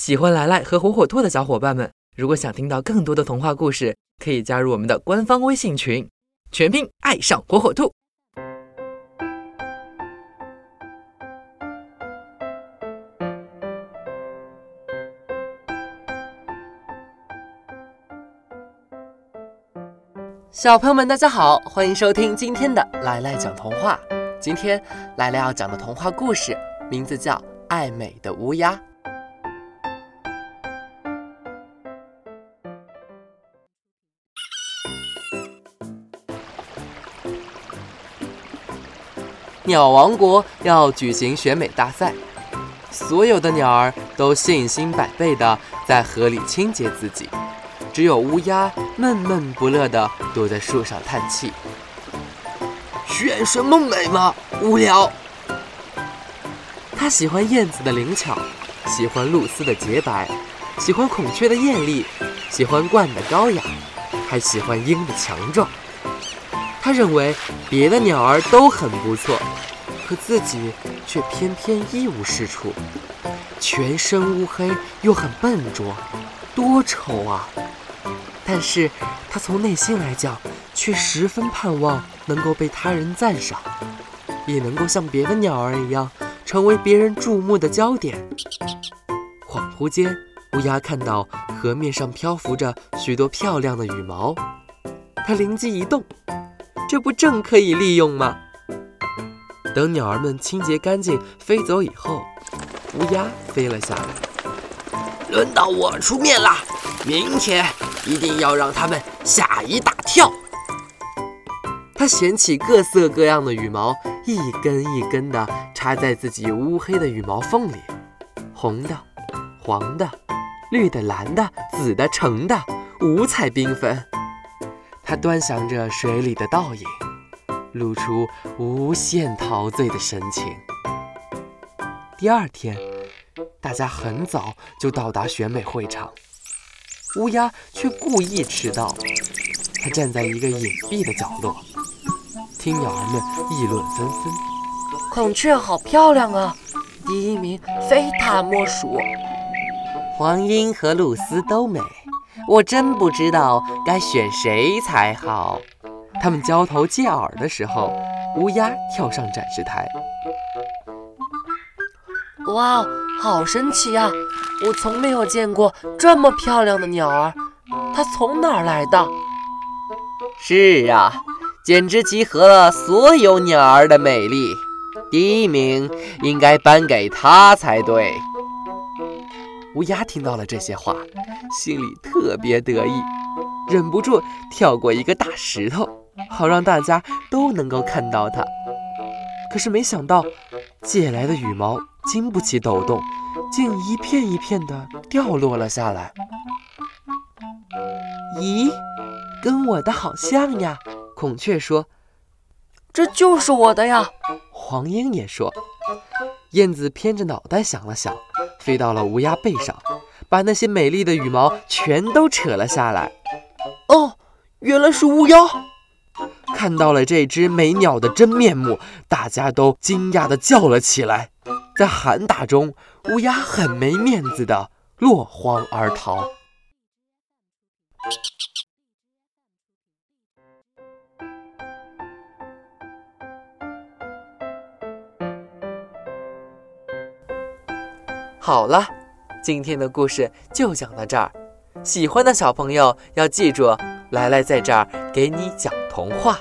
喜欢来来和火火兔的小伙伴们，如果想听到更多的童话故事，可以加入我们的官方微信群，全拼爱上火火兔。小朋友们，大家好，欢迎收听今天的来来讲童话。今天来来要讲的童话故事名字叫《爱美的乌鸦》。鸟王国要举行选美大赛，所有的鸟儿都信心百倍地在河里清洁自己。只有乌鸦闷闷不乐地躲在树上叹气。选什么美嘛，无聊。他喜欢燕子的灵巧，喜欢露丝的洁白，喜欢孔雀的艳丽，喜欢鹳的高雅，还喜欢鹰的强壮。他认为别的鸟儿都很不错，可自己却偏偏一无是处，全身乌黑又很笨拙，多丑啊！但是他从内心来讲，却十分盼望能够被他人赞赏，也能够像别的鸟儿一样，成为别人注目的焦点。恍惚间，乌鸦看到河面上漂浮着许多漂亮的羽毛，它灵机一动，这不正可以利用吗？等鸟儿们清洁干净飞走以后，乌鸦飞了下来，轮到我出面了，明天。一定要让他们吓一大跳！他捡起各色各样的羽毛，一根一根地插在自己乌黑的羽毛缝里，红的、黄的、绿的、蓝的、紫的、橙的，五彩缤纷。他端详着水里的倒影，露出无限陶醉的神情。第二天，大家很早就到达选美会场。乌鸦却故意迟到，它站在一个隐蔽的角落，听鸟儿们议论纷纷。孔雀好漂亮啊，第一名非它莫属。黄莺和露丝都美，我真不知道该选谁才好。他们交头接耳的时候，乌鸦跳上展示台。哇，好神奇呀！我从没有见过这么漂亮的鸟儿，它从哪儿来的？是啊，简直集合了所有鸟儿的美丽。第一名应该颁给它才对。乌鸦听到了这些话，心里特别得意，忍不住跳过一个大石头，好让大家都能够看到它。可是没想到，借来的羽毛。经不起抖动，竟一片一片的掉落了下来。咦，跟我的好像呀！孔雀说：“这就是我的呀。”黄莺也说。燕子偏着脑袋想了想，飞到了乌鸦背上，把那些美丽的羽毛全都扯了下来。哦，原来是乌鸦！看到了这只美鸟的真面目，大家都惊讶地叫了起来。在喊打中，乌鸦很没面子的落荒而逃。好了，今天的故事就讲到这儿。喜欢的小朋友要记住，来来在这儿给你讲童话。